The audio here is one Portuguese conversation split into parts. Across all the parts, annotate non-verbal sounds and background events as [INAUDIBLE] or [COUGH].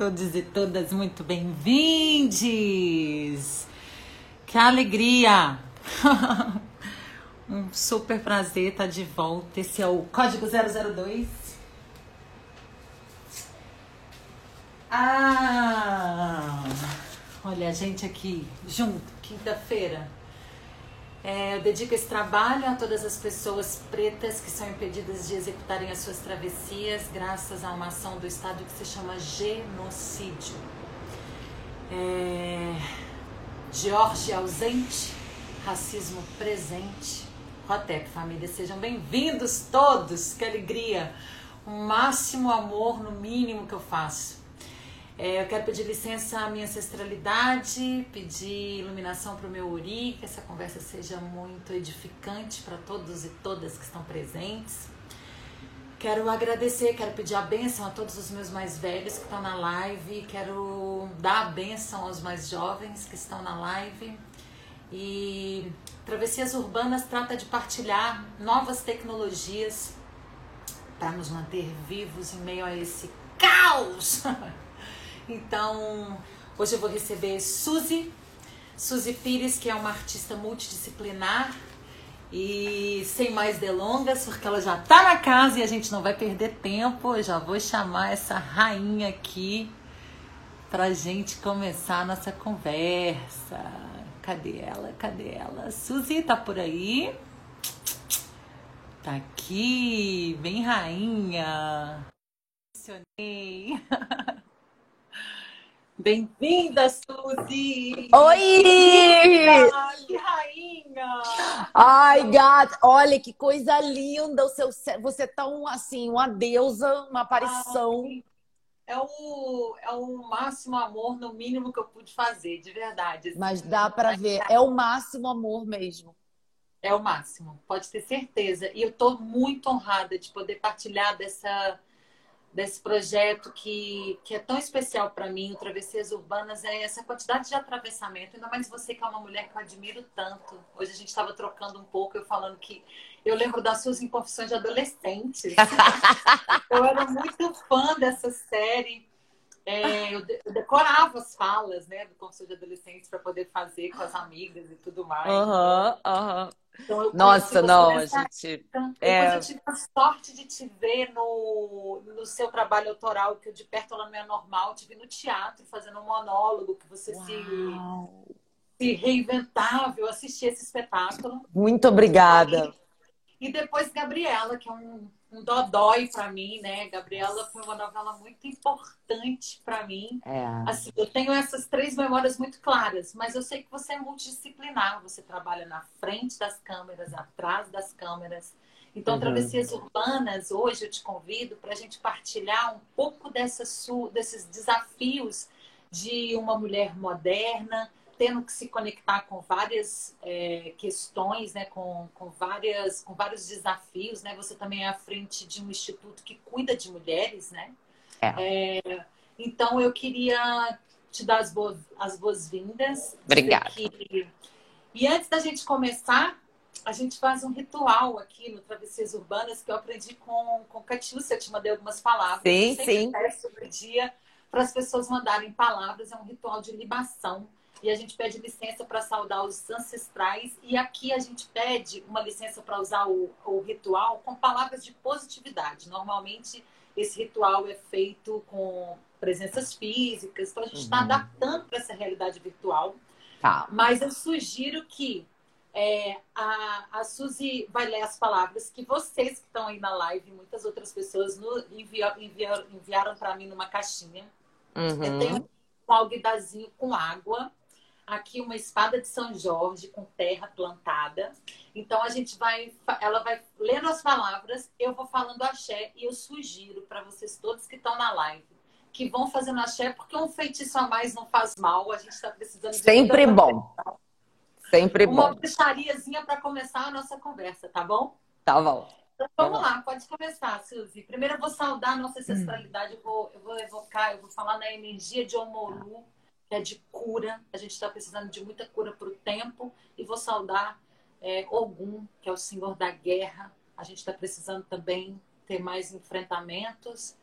Todos e todas muito bem-vindos! Que alegria! [LAUGHS] um super prazer estar de volta. Esse é o Código 002. Ah! Olha a gente aqui junto, quinta-feira é, eu dedico esse trabalho a todas as pessoas pretas que são impedidas de executarem as suas travessias graças a uma ação do Estado que se chama genocídio. É, ausente, racismo presente. Rotep, família, sejam bem-vindos todos, que alegria! Um máximo amor no mínimo que eu faço. É, eu quero pedir licença à minha ancestralidade, pedir iluminação para o meu Uri, que essa conversa seja muito edificante para todos e todas que estão presentes. Quero agradecer, quero pedir a bênção a todos os meus mais velhos que estão na live, quero dar a bênção aos mais jovens que estão na live. E Travessias Urbanas trata de partilhar novas tecnologias para nos manter vivos em meio a esse caos [LAUGHS] Então, hoje eu vou receber Suzy, Suzy Pires, que é uma artista multidisciplinar. E sem mais delongas, porque ela já tá na casa e a gente não vai perder tempo, eu já vou chamar essa rainha aqui pra gente começar a nossa conversa. Cadê ela? Cadê ela? Suzy tá por aí? Tá aqui, bem rainha. Emocionei. [LAUGHS] Bem-vinda, Suzy! Oi! Que rainha! Ai, gata, olha que coisa linda o seu Você tá um, assim, uma deusa, uma aparição. Ai, é o, é o máximo amor, no mínimo que eu pude fazer, de verdade. Assim. Mas dá para ver, é o máximo amor mesmo. É o máximo, pode ter certeza. E eu tô muito honrada de poder partilhar dessa desse projeto que, que é tão especial para mim, o Travessias Urbanas, é essa quantidade de atravessamento. Ainda mais você que é uma mulher que eu admiro tanto. Hoje a gente estava trocando um pouco, eu falando que eu lembro das suas confissões de adolescente. [LAUGHS] eu era muito fã dessa série. É, eu, decorava as falas, né, do Confissões de Adolescentes para poder fazer com as amigas e tudo mais. Uhum. Uhum. Então, Nossa, não, a gente. É... eu tive a sorte de te ver no, no seu trabalho autoral, que eu de perto ela não é normal, te vi no teatro fazendo um monólogo, que você se, se reinventava. Eu assisti esse espetáculo. Muito obrigada. E, depois Gabriela, que é um um dodói para mim, né? Gabriela foi uma novela muito importante para mim. É. Assim, eu tenho essas três memórias muito claras, mas eu sei que você é multidisciplinar, você trabalha na frente das câmeras, atrás das câmeras. Então, uhum. Travessias Urbanas, hoje eu te convido para a gente partilhar um pouco dessas, desses desafios de uma mulher moderna, tendo que se conectar com várias é, questões, né, com, com, várias, com vários desafios, né? Você também é à frente de um instituto que cuida de mulheres, né? É. É, então eu queria te dar as boas as boas-vindas. Obrigada. Que... E antes da gente começar, a gente faz um ritual aqui no Travessias Urbanas que eu aprendi com, com Catiúcia, eu te mandei algumas palavras. Sim, sim. sobre dia para as pessoas mandarem palavras, é um ritual de libação e a gente pede licença para saudar os ancestrais. E aqui a gente pede uma licença para usar o, o ritual com palavras de positividade. Normalmente, esse ritual é feito com presenças físicas, então a gente está uhum. adaptando para essa realidade virtual. Tá. Mas eu sugiro que é, a, a Suzy vai ler as palavras que vocês que estão aí na live, muitas outras pessoas no, enviar, enviaram para mim numa caixinha. Uhum. Eu tenho um alguidazinho com água aqui uma espada de São Jorge com terra plantada. Então a gente vai, ela vai lendo as palavras, eu vou falando axé e eu sugiro para vocês todos que estão na live que vão fazendo axé, porque um feitiço a mais não faz mal, a gente está precisando de Sempre bom. Sempre uma bom. Uma bruxariazinha para começar a nossa conversa, tá bom? Tá bom. Então vamos lá, pode começar, Suzy. Primeiro eu vou saudar a nossa ancestralidade, hum. eu, vou, eu vou evocar, eu vou falar na energia de Omoru que é de cura. A gente está precisando de muita cura para o tempo. E vou saudar é, Ogum, que é o senhor da guerra. A gente está precisando também ter mais enfrentamentos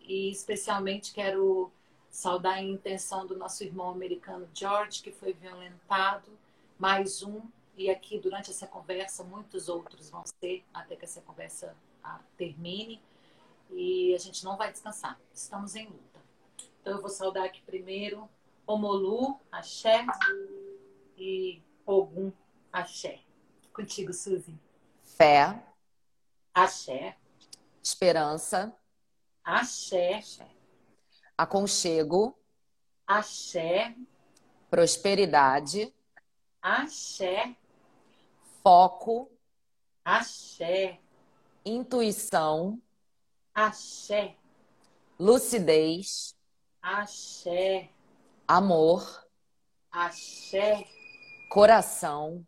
e especialmente quero saudar a intenção do nosso irmão americano George, que foi violentado, mais um, e aqui durante essa conversa muitos outros vão ser, até que essa conversa ah, termine, e a gente não vai descansar, estamos em luta. Então eu vou saudar aqui primeiro Omolu, Axé e Ogum, Axé. Contigo, Suzy. Fé. Axé. Esperança. Axé. Axé. Aconchego. Axé. Prosperidade. Axé. Foco. Axé. Intuição. Axé. Lucidez. Axé. Amor. Axé. Coração.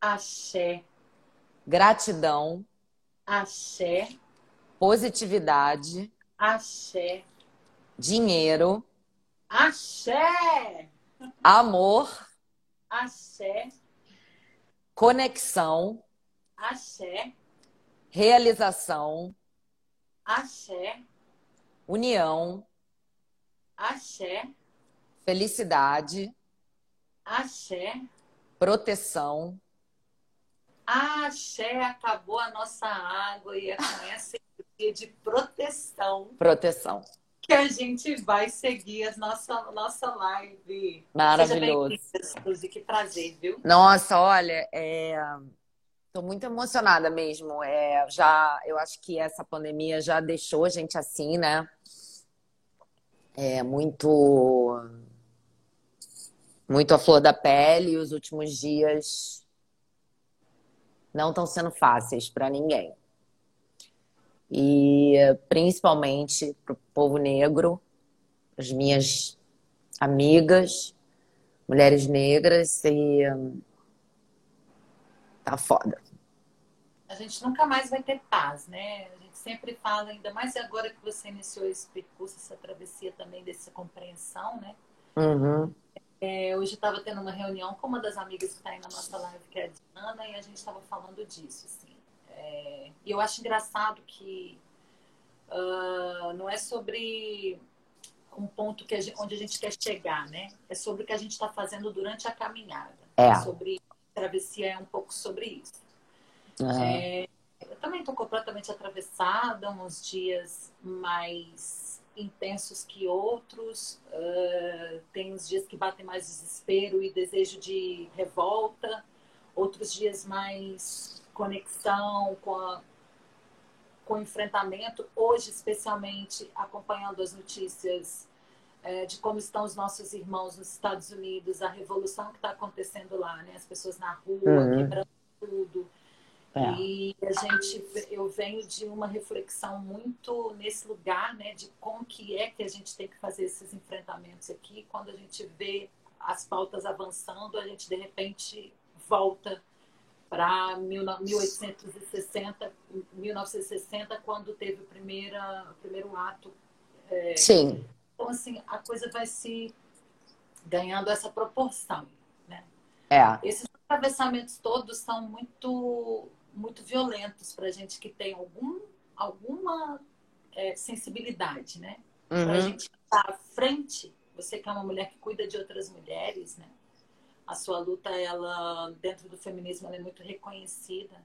Axé. Gratidão. Axé. Positividade. Axé. Dinheiro. Axé. Amor. Axé. Conexão. Axé. Realização. Axé. União. Axé. Felicidade. Axé. Proteção. Axé, acabou a nossa água e é com essa energia de proteção. Proteção. Que a gente vai seguir a nossa, nossa live. Maravilhoso. Suzy, que prazer, viu? Nossa, olha, é... Tô muito emocionada mesmo. É, já, eu acho que essa pandemia já deixou a gente assim, né? É muito, muito a flor da pele. Os últimos dias não estão sendo fáceis para ninguém. E principalmente para o povo negro, as minhas amigas, mulheres negras, e tá foda. A gente nunca mais vai ter paz, né? A gente sempre fala, ainda mais agora que você iniciou esse percurso, essa travessia também dessa compreensão, né? Uhum. É, hoje estava tendo uma reunião com uma das amigas que está aí na nossa live, que é a Diana, e a gente estava falando disso, assim. É, e eu acho engraçado que uh, não é sobre um ponto que a gente, onde a gente quer chegar, né? É sobre o que a gente está fazendo durante a caminhada. É. Sobre travessia é um pouco sobre isso. Uhum. É, eu também estou completamente atravessada, uns dias mais intensos que outros. Uh, tem uns dias que batem mais desespero e desejo de revolta, outros dias mais conexão com, a, com o enfrentamento. Hoje, especialmente, acompanhando as notícias uh, de como estão os nossos irmãos nos Estados Unidos, a revolução que está acontecendo lá, né? as pessoas na rua, Uhum. quebrando tudo. É. E a gente, eu venho de uma reflexão muito nesse lugar, né, de como que é que a gente tem que fazer esses enfrentamentos aqui. Quando a gente vê as pautas avançando, a gente de repente volta para 1860, 1960, quando teve o, primeira, o primeiro ato. É, Sim. então, assim, a coisa vai se ganhando essa proporção, né? É. Esses atravessamentos todos são muito muito violentos para gente que tem algum, alguma é, sensibilidade, né? Para a Uhum. gente estar à frente, você que é uma mulher que cuida de outras mulheres, né? A sua luta, ela dentro do feminismo, ela é muito reconhecida,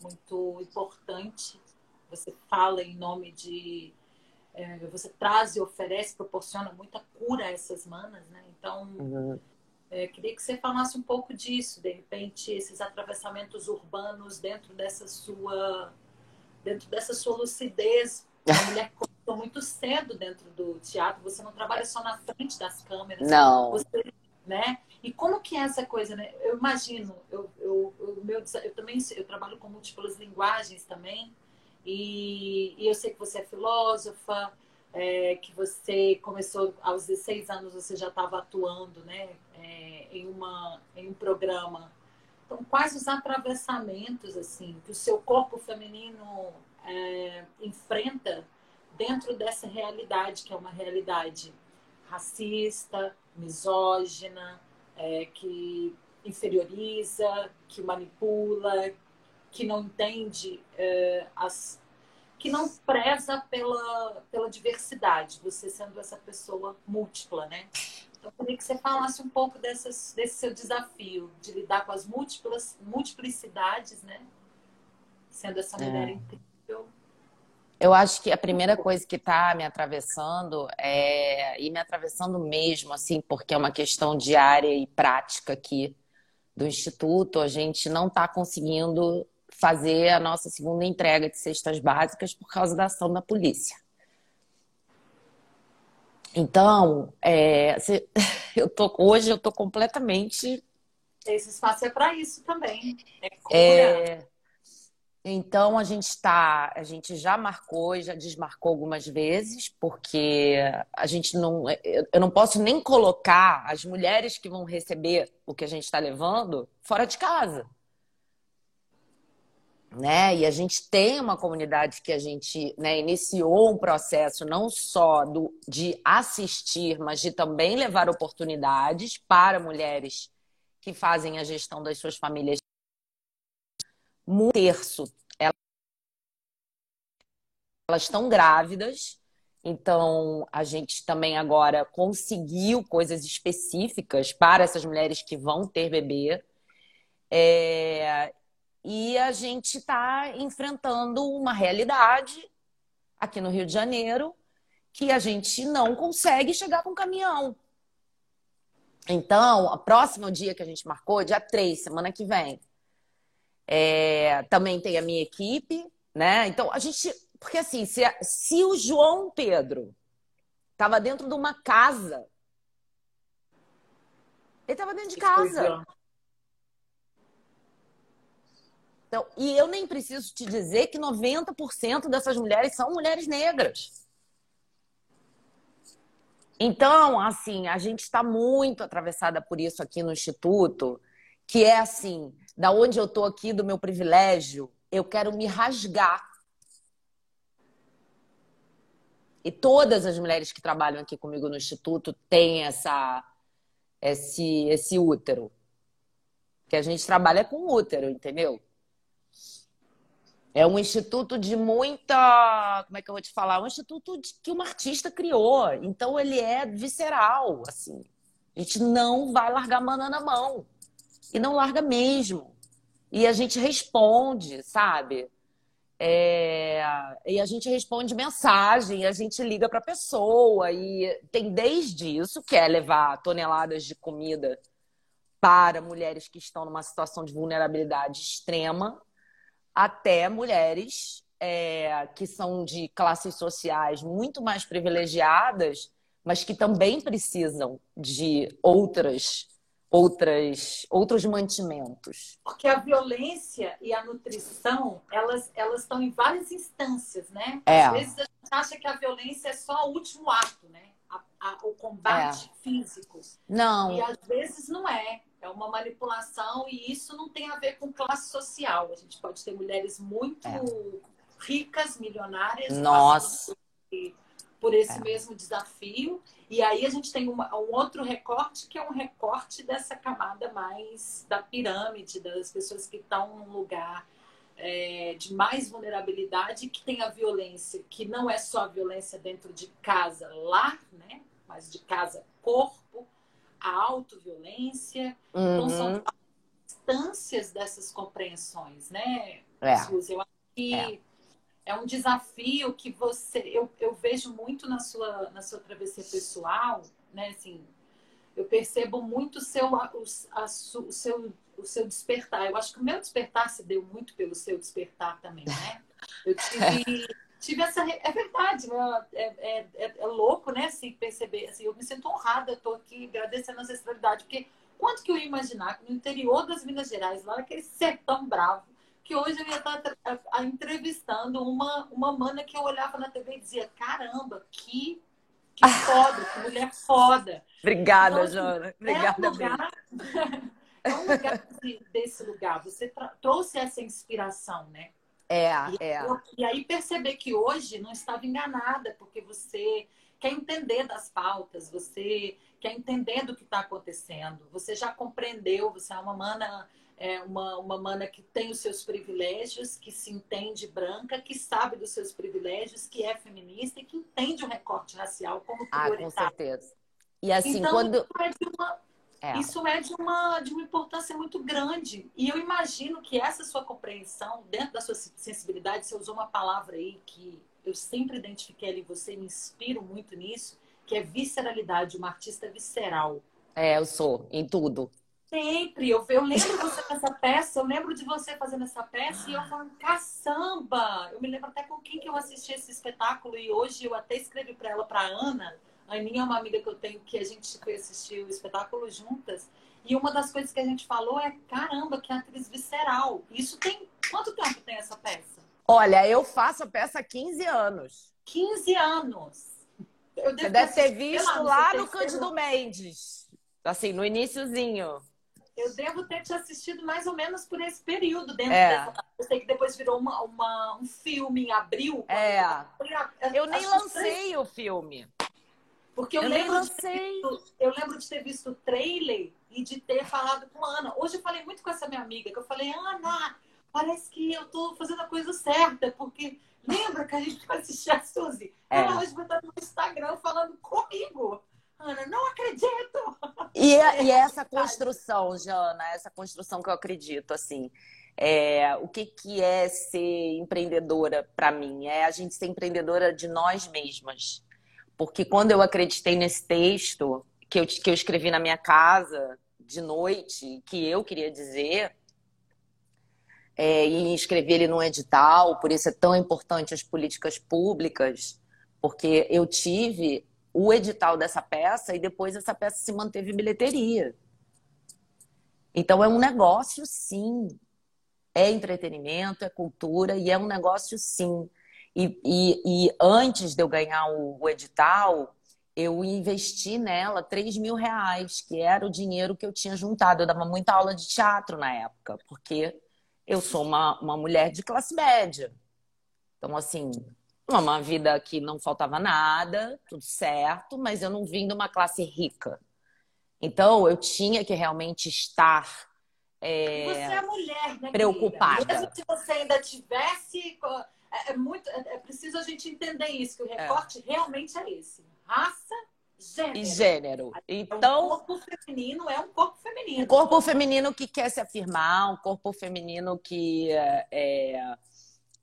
muito importante. Você fala em nome de, é, você traz e oferece, proporciona muita cura a essas manas, né? Então Uhum. É, queria que você falasse um pouco disso, de repente, esses atravessamentos urbanos dentro dessa sua, dentro dessa sua lucidez. Uma mulher que começou muito cedo dentro do teatro, você não trabalha só na frente das câmeras. Não. Você, né? E como que é essa coisa, né? Eu imagino, eu, eu, eu, meu, eu também eu trabalho com múltiplas linguagens também, e, e eu sei que você é filósofa, é, que você começou aos 16 anos, você já estava atuando né, é, em, uma, em um programa. Então, quais os atravessamentos assim que o seu corpo feminino é, enfrenta dentro dessa realidade, que é uma realidade racista, misógina, é, que inferioriza, que manipula, que não entende é, as que não preza pela, pela diversidade, você sendo essa pessoa múltipla, né? Então, eu queria que você falasse um pouco dessas, desse seu desafio de lidar com as múltiplas, multiplicidades, né? Sendo essa mulher é. incrível. Eu acho que a primeira coisa que está me atravessando é e me atravessando mesmo, assim, porque é uma questão diária e prática aqui do instituto. A gente não está conseguindo fazer a nossa segunda entrega de cestas básicas por causa da ação da polícia. Então, é, [LAUGHS] eu tô, hoje eu tô completamente. Esse espaço é para isso também. É, é, então a gente está, a gente já marcou e já desmarcou algumas vezes, porque a gente não, eu não posso nem colocar as mulheres que vão receber o que a gente está levando fora de casa né? E a gente tem uma comunidade que a gente né, iniciou um processo não só do, de assistir, mas de também levar oportunidades para mulheres que fazem a gestão das suas famílias. Um terço elas estão grávidas, então a gente também agora conseguiu coisas específicas para essas mulheres que vão ter bebê. É, e a gente está enfrentando uma realidade aqui no Rio de Janeiro que a gente não consegue chegar com caminhão. Então, o próximo dia que a gente marcou, dia 3, semana que vem. É, também tem a minha equipe, né? Então, a gente. Porque assim, se, se o João Pedro estava dentro de uma casa, ele estava dentro de casa. Então, e eu nem preciso te dizer que 90% dessas mulheres são mulheres negras. Então, assim, a gente está muito atravessada por isso aqui no Instituto, que é assim, da onde eu estou aqui, do meu privilégio, eu quero me rasgar. E todas as mulheres que trabalham aqui comigo no Instituto têm essa, esse, esse útero. Que a gente trabalha com útero, entendeu? É um instituto de muita. Como é que eu vou te falar? Um instituto de, que uma artista criou. Então ele é visceral, assim. A gente não vai largar mana na mão. E não larga mesmo. E a gente responde, sabe? É... E a gente responde mensagem, a gente liga para a pessoa. E tem desde isso, que é levar toneladas de comida para mulheres que estão numa situação de vulnerabilidade extrema, até mulheres é, que são de classes sociais muito mais privilegiadas, mas que também precisam de outras outras outros mantimentos. Porque a violência e a nutrição, elas elas estão em várias instâncias, né? É. Às vezes a gente acha que a violência é só o último ato, né? A, a, o combate é. físico. Não. E às vezes não é. É uma manipulação e isso não tem a ver com classe social. A gente pode ter mulheres muito é. ricas, milionárias, Nossa. por esse é. mesmo desafio. E aí a gente tem uma, um outro recorte que é um recorte dessa camada mais da pirâmide, das pessoas que estão num lugar é, de mais vulnerabilidade, que tem a violência, que não é só a violência dentro de casa, lar, né? Mas de casa, corpo a autoviolência. Uhum. Então, são instâncias dessas compreensões, né, é. Suzy? Eu acho que é. é. um desafio que você... Eu, eu vejo muito na sua, na sua travessia pessoal, né, assim... Eu percebo muito o seu, a, a, o, seu, o seu despertar. Eu acho que o meu despertar se deu muito pelo seu despertar também, né? Eu tive... [LAUGHS] tive essa. É verdade, né? é, é, é, é, louco, né? Assim, perceber. Assim, eu me sinto honrada, estou aqui agradecendo a ancestralidade, porque quanto que eu ia imaginar que no interior das Minas Gerais, lá naquele sertão bravo, que hoje eu ia estar entrevistando uma, uma mana que eu olhava na TV e dizia: caramba, que, que foda, que mulher foda. Obrigada, então, assim, Jona. Obrigada, é lugar, [LAUGHS] é um lugar desse lugar. Você trouxe essa inspiração, né? É, e, é. e aí perceber que hoje não estava enganada, porque você quer entender das pautas, você quer entender do que está acontecendo, você já compreendeu, você é uma mana é uma, uma mana que tem os seus privilégios, que se entende branca, que sabe dos seus privilégios, que é feminista e que entende o recorte racial como prioritário. Ah, com certeza. E assim, então, quando... É, de uma, é. isso é de uma, de uma importância muito grande. E eu imagino que essa sua compreensão, dentro da sua sensibilidade, você usou uma palavra aí que eu sempre identifiquei ali, você me inspiro muito nisso, que é visceralidade, uma artista visceral. É, eu sou, em tudo. Sempre. Eu, eu lembro você nessa peça, eu lembro de você fazendo essa peça e eu falando, caçamba! Eu me lembro até com quem que eu assisti esse espetáculo e hoje eu até escrevi para ela, para Ana. A Aninha é uma amiga que eu tenho que a gente foi assistir o espetáculo juntas. E uma das coisas que a gente falou é, caramba, que atriz visceral. Isso tem. Quanto tempo tem essa peça? Olha, eu faço a peça há 15 anos. 15 anos. Você deve ter visto lá no Cândido Mendes. Assim, no iníciozinho. Eu devo ter te assistido mais ou menos por esse período dentro é. dessa. Eu sei que depois virou uma, uma um filme em abril. É. Eu, eu nem lancei o filme. Porque eu, eu lembro, de visto, eu lembro de ter visto o trailer e de ter falado com a Ana. Hoje eu falei muito com essa minha amiga, que eu falei, Ana, parece que eu tô fazendo a coisa certa, porque lembra que a gente foi assistir a Suzy? É. Ela hoje estar no Instagram falando comigo. Ana, não acredito! E, é, [LAUGHS] e essa construção, Jana, essa construção que eu acredito, assim, é, o que, que é ser empreendedora para mim? É a gente ser empreendedora de nós mesmas. Porque quando eu acreditei nesse texto, que eu, que eu escrevi na minha casa, de noite, que eu queria dizer, é, e escrevi ele num edital, por isso é tão importante as políticas públicas, porque eu tive o edital dessa peça e depois essa peça se manteve em bilheteria. Então é um negócio, sim. É entretenimento, é cultura e é um negócio, sim. E, e, e antes de eu ganhar o, o, edital, eu investi nela 3 mil reais, que era o dinheiro que eu tinha juntado. Eu dava muita aula de teatro na época, porque eu sou uma, uma mulher de classe média. Então, assim, uma vida que não faltava nada, tudo certo, mas eu não vim de uma classe rica. Então, eu tinha que realmente estar é, você é mulher, né, preocupada. Mesmo se você ainda tivesse. É, é muito, é, é, preciso a gente entender isso, que o é. recorte realmente é esse. Raça, gênero. E gênero. Então. O corpo feminino é um corpo feminino. Um corpo feminino que quer se afirmar, um corpo feminino que, é,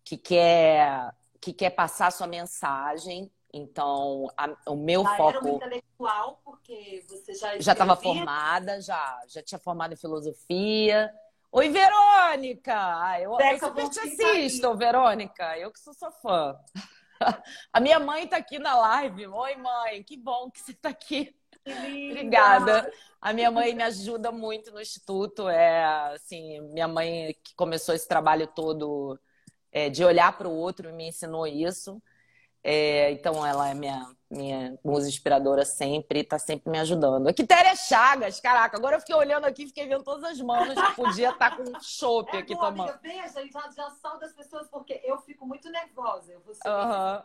que quer que quer passar sua mensagem. Então, a, o meu já foco. Era um intelectual, porque você já. Já estava formada, já. Já tinha formado em filosofia. Oi, Verônica! Ah, eu, eu super te assisto, Verônica. Eu que sou sua fã. [LAUGHS] A minha mãe está aqui na live. Oi, mãe, que bom que você está aqui. Obrigada. A minha mãe me ajuda muito no instituto. É assim, minha mãe que começou esse trabalho todo é, de olhar para o outro, me ensinou isso. É, então, ela é minha, minha musa inspiradora sempre, está sempre me ajudando. A Quitéria Chagas, caraca, agora eu fiquei olhando aqui, fiquei vendo todas as mãos que podia estar tá com chope é aqui boa, tomando. Amiga, veja, já, já salva as pessoas, porque eu fico muito nervosa. Eu vou ser uhum.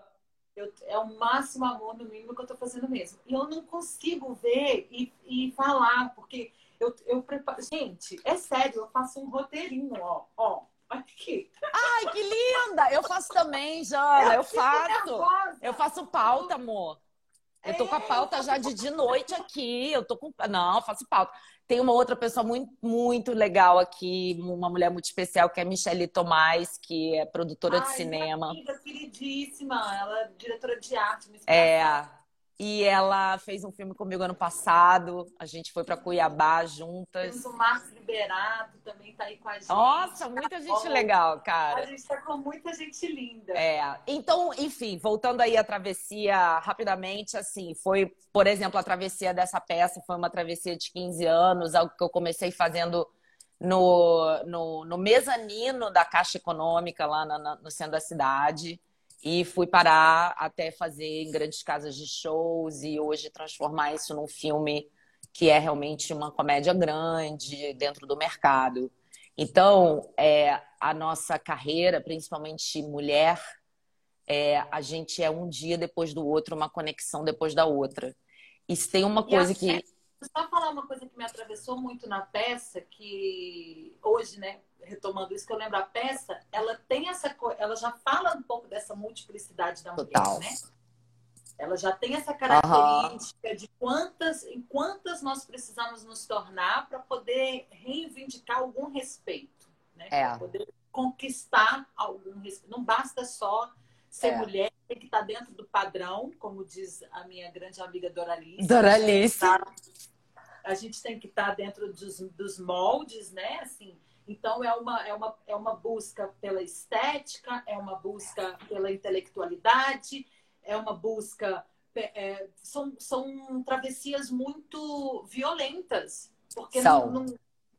eu, é o máximo amor, no mínimo, que eu estou fazendo mesmo. E eu não consigo ver e, e falar, porque eu, eu preparo. Gente, é sério, eu faço um roteirinho, ó, ó aqui. Ai, que linda! Eu faço também, Jana. Eu, eu faço. Eu faço pauta, amor. Eu tô com a pauta já de, de noite aqui. Eu tô com. Não, eu faço pauta. Tem uma outra pessoa muito, muito legal aqui, uma mulher muito especial, que é Michelle Tomás, que é produtora Ai, de cinema. Amiga queridíssima, ela é diretora de arte. É. E ela fez um filme comigo ano passado. A gente foi para Cuiabá juntas. Temos o Marcos Liberato também tá aí com a gente. Nossa, muita gente legal, cara. A gente tá com muita gente linda. É. Então, enfim, voltando aí à travessia rapidamente, assim, foi, por exemplo, a travessia dessa peça foi uma travessia de 15 anos, algo que eu comecei fazendo no, no, no mezanino da Caixa Econômica, lá na, no centro da cidade. E fui parar até fazer em grandes casas de shows e hoje transformar isso num filme que é realmente uma comédia grande dentro do mercado. Então, é, a nossa carreira, principalmente mulher, é, a gente é um dia depois do outro, uma conexão depois da outra. E se tem uma coisa que. só falar uma coisa que me atravessou muito na peça, que hoje, né, retomando isso, que eu lembro a peça, ela tem essa ela já fala um pouco dessa multiplicidade da mulher, Total. né? Ela já tem essa característica uhum. de quantas, em quantas nós precisamos nos tornar para poder reivindicar algum respeito, né? É. Para poder conquistar algum respeito. Não basta só ser é. mulher, tem que estar tá dentro do padrão, como diz a minha grande amiga Doralice. Doralice. A gente tem que estar tá dentro dos, dos moldes, né? Assim, então é uma, é, uma, é uma busca pela estética, é uma busca pela intelectualidade, é uma busca. É, são, são travessias muito violentas, porque não, não,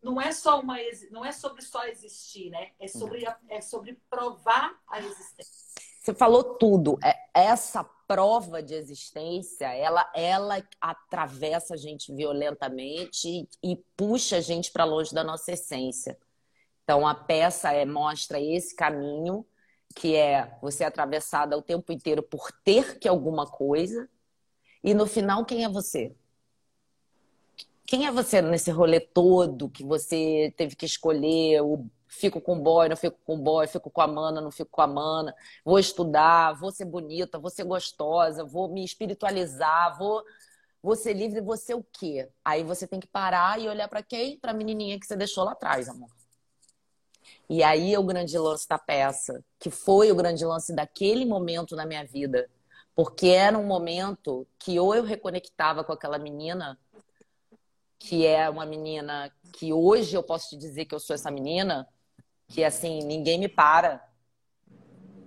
não, é só uma não é sobre só existir, né? É sobre, é sobre provar a existência. Você falou tudo. É, essa prova de existência, ela, ela atravessa a gente violentamente e puxa a gente para longe da nossa essência. Então a peça é, mostra esse caminho que é você atravessada o tempo inteiro por ter que alguma coisa, e no final, quem é você? Quem é você nesse rolê todo que você teve que escolher o fico com boy, não fico com boy, fico com a mana, não fico com a mana, vou estudar, vou ser bonita, vou ser gostosa, vou me espiritualizar, vou, vou ser livre, vou ser o quê? Aí você tem que parar e olhar para quem? Para a menininha que você deixou lá atrás, amor. E aí é o grande lance da peça, que foi o grande lance daquele momento na minha vida. Porque era um momento que ou eu reconectava com aquela menina, que é uma menina que hoje eu posso te dizer que eu sou essa menina, que assim, ninguém me para.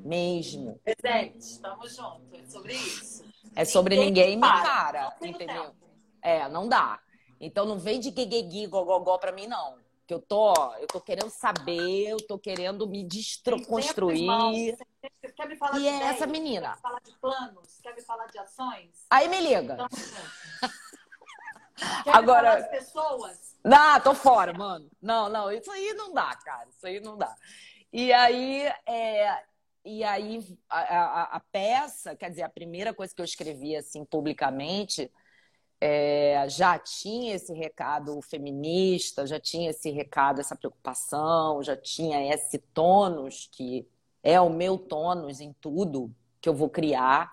Mesmo. Presente, estamos juntos. É sobre isso. É sobre ninguém, ninguém me para, para entendeu? Tempo. É, não dá. Então não vem de gueguegui, gogogó pra mim, não que eu tô, eu tô querendo saber, eu tô querendo me desconstruir. Quer me falar e de é essa menina. Quer me falar de planos? Quer me falar de ações? Aí me liga. Então, [LAUGHS] Quer Agora, me falar de pessoas? Não, tô fora, mano. Não, não, isso aí não dá, cara. Isso aí não dá. E aí, é, e aí a, a, a peça, quer dizer, a primeira coisa que eu escrevi assim publicamente é, já tinha esse recado feminista, já tinha esse recado, essa preocupação, já tinha esse tônus, que é o meu tônus em tudo que eu vou criar.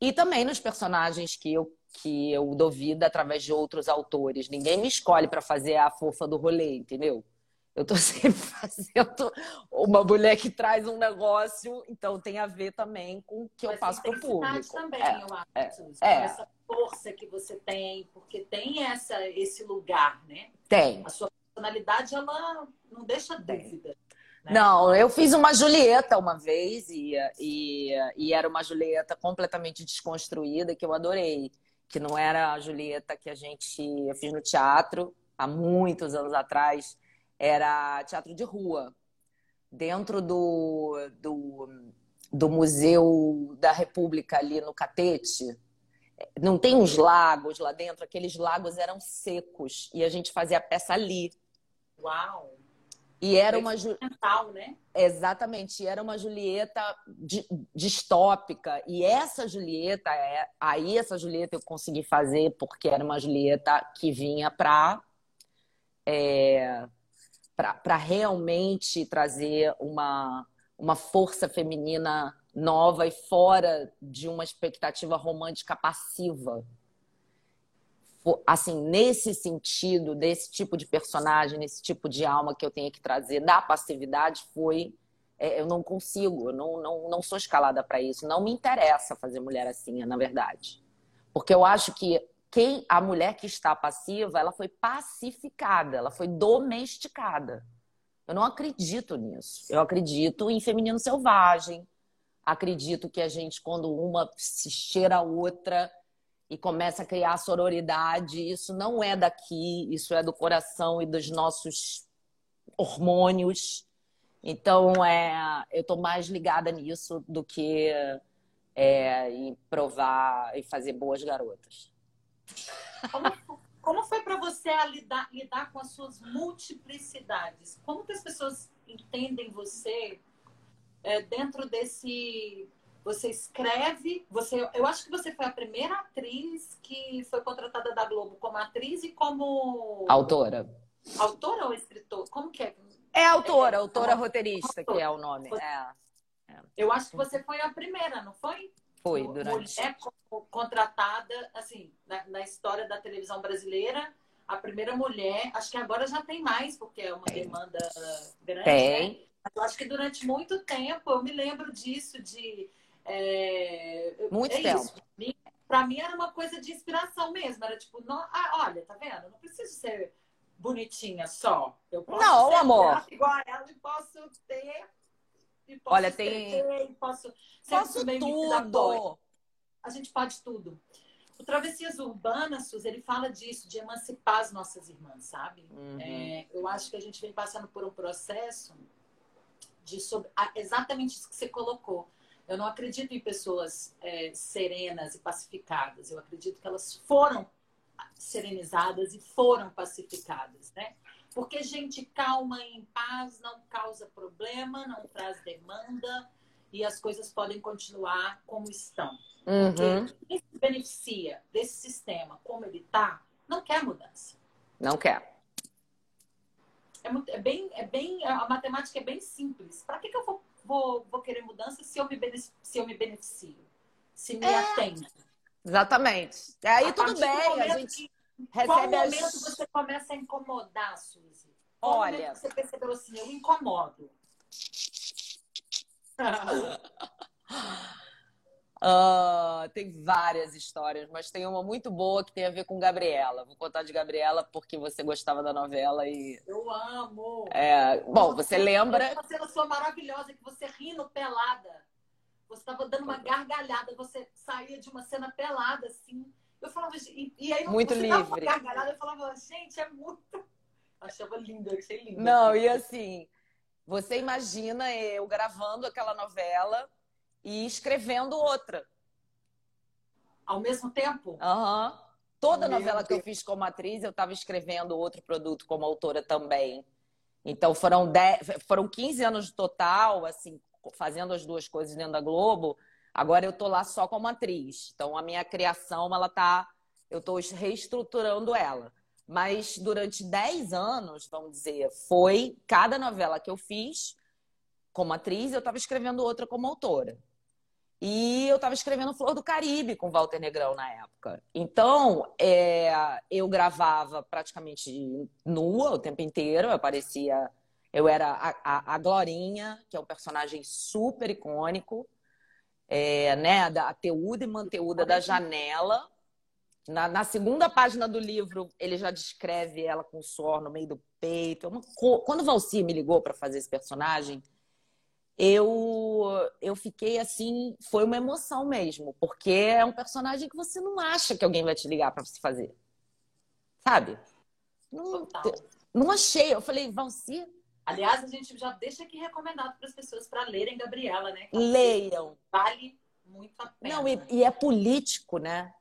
E também nos personagens que eu, que eu dou vida através de outros autores. Ninguém me escolhe para fazer a fofa do rolê, entendeu? Eu tô [LAUGHS] sempre fazendo uma mulher que traz um negócio, então tem a ver também com o que Mas eu faço para o público. também, é, eu acho. É, é. Essa força que você tem, porque tem essa, esse lugar, né? Tem. A sua personalidade, ela não deixa dúvida. Né? Não, eu fiz uma Julieta uma vez e, e, e era uma Julieta completamente desconstruída que eu adorei. Que não era a Julieta que a gente eu fiz no teatro há muitos anos atrás era teatro de rua, dentro do, do, do Museu da República ali no Catete. Não tem uns lagos lá dentro, aqueles lagos eram secos e a gente fazia a peça ali. Uau! E era uma Julieta. né? Exatamente, era uma Julieta distópica. E essa Julieta, é... aí essa Julieta eu consegui fazer porque era uma Julieta que vinha para é para realmente trazer uma, uma força feminina nova e fora de uma expectativa romântica passiva. Assim, nesse sentido, desse tipo de personagem, nesse tipo de alma que eu tenho que trazer da passividade, foi. É, eu não consigo, eu não, não, não sou escalada para isso. Não me interessa fazer mulher assim, na verdade. Porque eu acho que quem a mulher que está passiva, ela foi pacificada, ela foi domesticada. Eu não acredito nisso. Eu acredito em feminino selvagem. Acredito que a gente, quando uma se cheira a outra e começa a criar sororidade, isso não é daqui, isso é do coração e dos nossos hormônios. Então, é, eu estou mais ligada nisso do que é, em provar e fazer boas garotas. Como, como foi para você lidar, lidar com as suas multiplicidades? Como que as pessoas entendem você é, dentro desse Você escreve, você, eu acho que você foi a primeira atriz que foi contratada da Globo como atriz e como autora. Autora ou escritor? Como que é? É autora, é, autora é, roteirista, que é o nome. É, é. Eu acho que você foi a primeira, não foi? Foi, durante. Mulher contratada, assim, na, na história da televisão brasileira, a primeira mulher, acho que agora já tem mais, porque é uma tem. demanda grande. Tem. Né? Eu acho que durante muito tempo, eu me lembro disso, de. É, muito é tempo. Para mim era uma coisa de inspiração mesmo. Era tipo, não, ah, olha, tá vendo? Não preciso ser bonitinha só. Eu posso não, ser amor. igual a ela e posso ter. E posso olha, tem. Posso, posso tudo. A gente pode tudo. O Travessias Urbanas, Sus, ele fala disso, de emancipar as nossas irmãs, sabe? Uhum. É, eu acho que a gente vem passando por um processo de sobre, exatamente isso que você colocou. Eu não acredito em pessoas é, serenas e pacificadas. Eu acredito que elas foram serenizadas e foram pacificadas, né? Porque gente calma e em paz não causa problema, não traz demanda e as coisas podem continuar como estão. Uhum. quem se beneficia desse sistema como ele está, não quer mudança. Não quer. É, muito, é bem, é bem, a matemática é bem simples. Para que, que eu vou, vou, vou querer mudança se eu me, se eu me beneficio? Se me é. atende? Exatamente. Aí a tudo bem, a gente recebe qual momento as... você começa a incomodar, Suzy? Qual Olha, você percebeu assim, eu incomodo. Uh, [LAUGHS] tem várias histórias, mas tem uma muito boa que tem a ver com Gabriela. Vou contar de Gabriela porque você gostava da novela e. Eu amo! É, bom, você lembra. Uma cena sua maravilhosa que você rindo pelada. Você estava dando uma gargalhada, você saía de uma cena pelada, assim. Eu falava, e, e aí muito você livre. gargalhada, eu falava, gente, é muito. Achava lindo, achei lindo. Não, e assim, você imagina eu gravando aquela novela e escrevendo outra. Ao mesmo tempo? Aham. Uhum. Toda Meu novela Deus. que eu fiz como atriz, eu estava escrevendo outro produto como autora também. Então foram, 10, foram 15 anos no total, assim, fazendo as duas coisas dentro da Globo. Agora eu tô lá só como atriz. Então a minha criação, ela tá. Eu estou reestruturando ela. Mas durante 10 anos, vamos dizer, foi cada novela que eu fiz como atriz, eu estava escrevendo outra como autora. E eu estava escrevendo Flor do Caribe com Walter Negrão na época. Então, é, eu gravava praticamente nua o tempo inteiro. Eu aparecia. Eu era a, a, a Glorinha, que é um personagem super icônico, é, né? Da Teuda e Manteuda da Janela. Na, na, segunda página do livro, ele já descreve ela com suor no meio do peito. É uma, quando o Valci me ligou para fazer esse personagem, eu eu fiquei assim, foi uma emoção mesmo, porque é um personagem que você não acha que alguém vai te ligar para você fazer. Sabe? Não, não achei. Eu falei, Valci. Aliás, a gente já deixa aqui recomendado para as pessoas para lerem Gabriela, né? Leiam. Vale muito a pena. Não, e, e é político, né?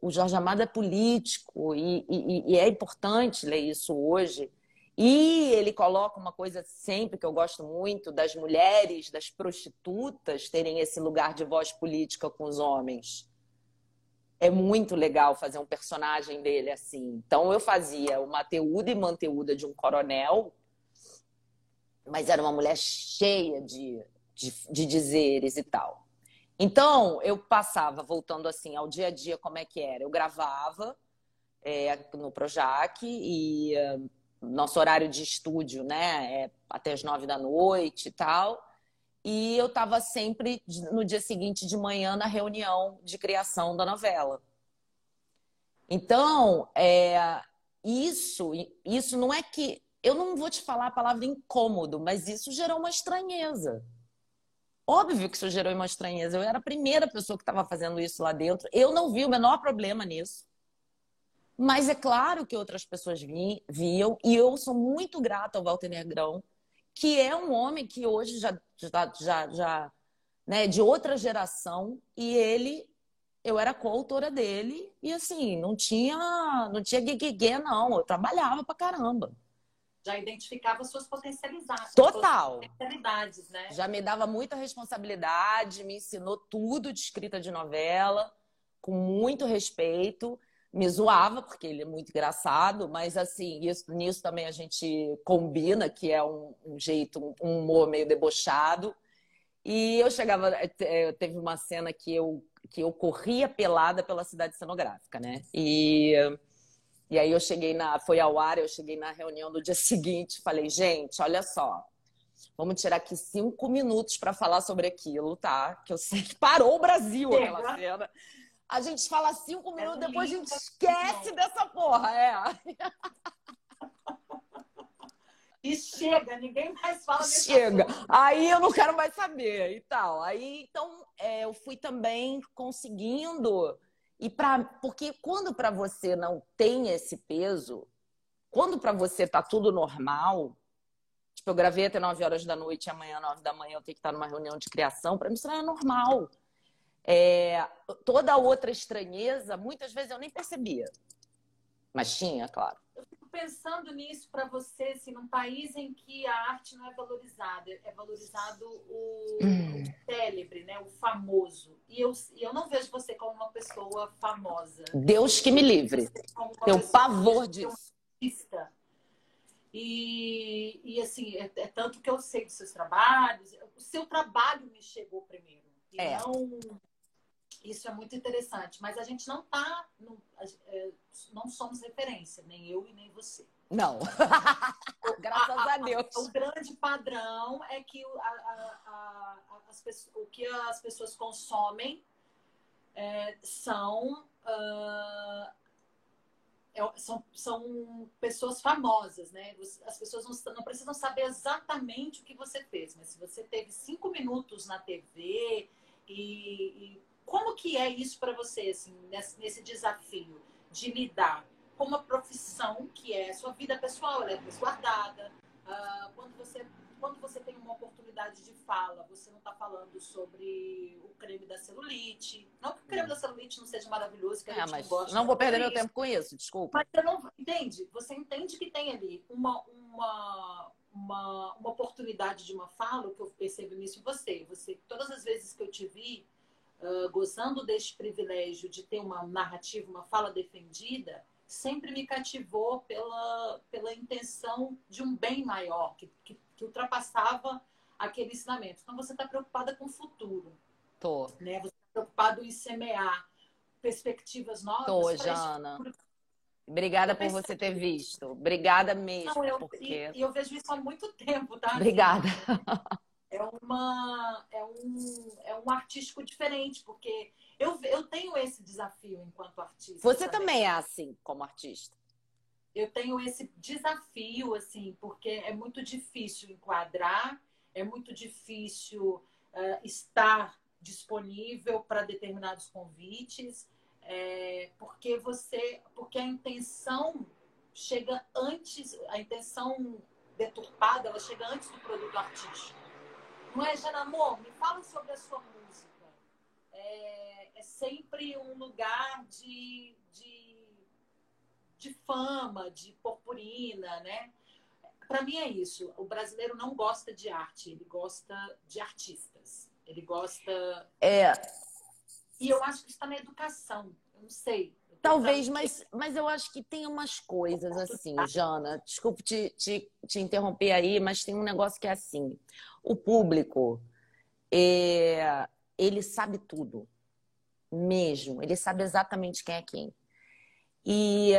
O Jorge Amado é político e, e, e é importante ler isso hoje e ele coloca uma coisa sempre que eu gosto muito das mulheres, das prostitutas terem esse lugar de voz política com os homens. É muito legal fazer um personagem dele assim. Então eu fazia uma teuda e manteuda de um coronel, mas era uma mulher cheia de, de, de dizeres e tal. Então eu passava, voltando assim ao dia a dia, como é que era? Eu gravava é, no Projac e nosso horário de estúdio, né, é até as nove da noite e tal. E eu estava sempre no dia seguinte de manhã na reunião de criação da novela. Então, é, isso, isso não é que eu não vou te falar a palavra incômodo, mas isso gerou uma estranheza. Óbvio que isso gerou uma estranheza. Eu era a primeira pessoa que estava fazendo isso lá dentro. Eu não vi o menor problema nisso. Mas é claro que outras pessoas vi, viam, e eu sou muito grata ao Walter Negrão, que é um homem que hoje já, já, já, já né, de outra geração, e ele, eu era coautora dele, e assim, não tinha, não tinha guiguiguê, não, eu trabalhava pra caramba. Já identificava suas potencialidades. Total. Suas potencialidades, né? Já me dava muita responsabilidade, me ensinou tudo de escrita de novela, com muito respeito. Me zoava, porque ele é muito engraçado, mas assim, isso, nisso também a gente combina, que é um, um jeito, um humor meio debochado. E eu chegava, é, teve uma cena que eu, que eu corria pelada pela cidade cenográfica, né? E e aí eu cheguei na. Foi ao ar, eu cheguei na reunião do dia [LAUGHS] seguinte, falei, gente, olha só. Vamos tirar aqui cinco minutos para falar sobre aquilo, tá? Que eu sei que parou o Brasil Chega. aquela cena. A gente fala cinco é minutos, é depois a gente esquece dessa porra, é. E chega, ninguém mais fala desse Chega. Aí eu não quero mais saber e tal. Aí, então, é, eu fui também conseguindo e para porque quando para você não tem esse peso, quando para você tá tudo normal, tipo, eu gravei até 9 horas da noite amanhã, 9 da manhã, eu tenho que estar numa reunião de criação, para mim isso não é normal. É, toda outra estranheza, muitas vezes eu nem percebia. Mas tinha, claro pensando nisso para você, assim, num país em que a arte não é valorizada, é valorizado o, hum. [CLEARS THROAT] o célebre, né, o famoso. E eu, eu não vejo você como uma pessoa famosa. Deus que me livre. Tenho pavor disso. E, e assim, é, é, tanto que eu sei dos seus trabalhos. O seu trabalho me chegou primeiro. E é. não isso é muito interessante. Mas a gente não tá. No, é, não somos referência, nem eu e nem você. Não. [LAUGHS] Graças a, a, Deus. O grande padrão é que a, pessoas, o que as pessoas consomem é, são, uh, é, são, são pessoas famosas, né? As pessoas não, não, precisam saber exatamente o que você fez, mas se você teve cinco minutos na TV e, e como que é isso para você, assim, nesse, nesse, desafio de lidar com uma profissão que é sua vida pessoal, ela é resguardada. Uh, quando, você, quando você tem uma oportunidade de fala, você não está falando sobre o creme da celulite. Não que o creme da celulite não seja maravilhoso, que a é, gente mas não gosta. Não vou perder meu tempo com isso, desculpa. Mas você não entende? Você entende que tem ali uma, uma, uma, uma oportunidade de uma fala, que eu percebo nisso em você. Você, todas as vezes que eu te vi, uh, gozando deste privilégio de ter uma narrativa, uma fala defendida, sempre me cativou pela, pela intenção de um bem maior, que, que, que ultrapassava aquele ensinamento. Então, você está preocupada com o futuro. Tô. Né? Você está preocupado em semear perspectivas novas. Tô, Jana. Obrigada por você ter visto. Obrigada mesmo. Não, eu, porque... e, e eu vejo isso há muito tempo, tá? Obrigada. É, uma, é, um, é um artístico diferente, porque eu, eu tenho esse desafio enquanto artista. Você também, também é assim, como artista? Eu tenho esse desafio, assim, porque é muito difícil enquadrar, é muito difícil uh, estar disponível para determinados convites, é, porque você, porque a intenção chega antes, a intenção deturpada, ela chega antes do produto artístico. Não é, Jana Amor? Me fala sobre a sua música. É, é sempre um lugar de, de, de fama, de purpurina, né? Para mim é isso. O brasileiro não gosta de arte, ele gosta de artistas. Ele gosta. É. E eu acho que está na educação. Eu não sei. Talvez, mas, mas eu acho que tem umas coisas assim, Jana. Desculpe te, te, te interromper aí, mas tem um negócio que é assim. O público, é, ele sabe tudo. Mesmo. Ele sabe exatamente quem é quem. E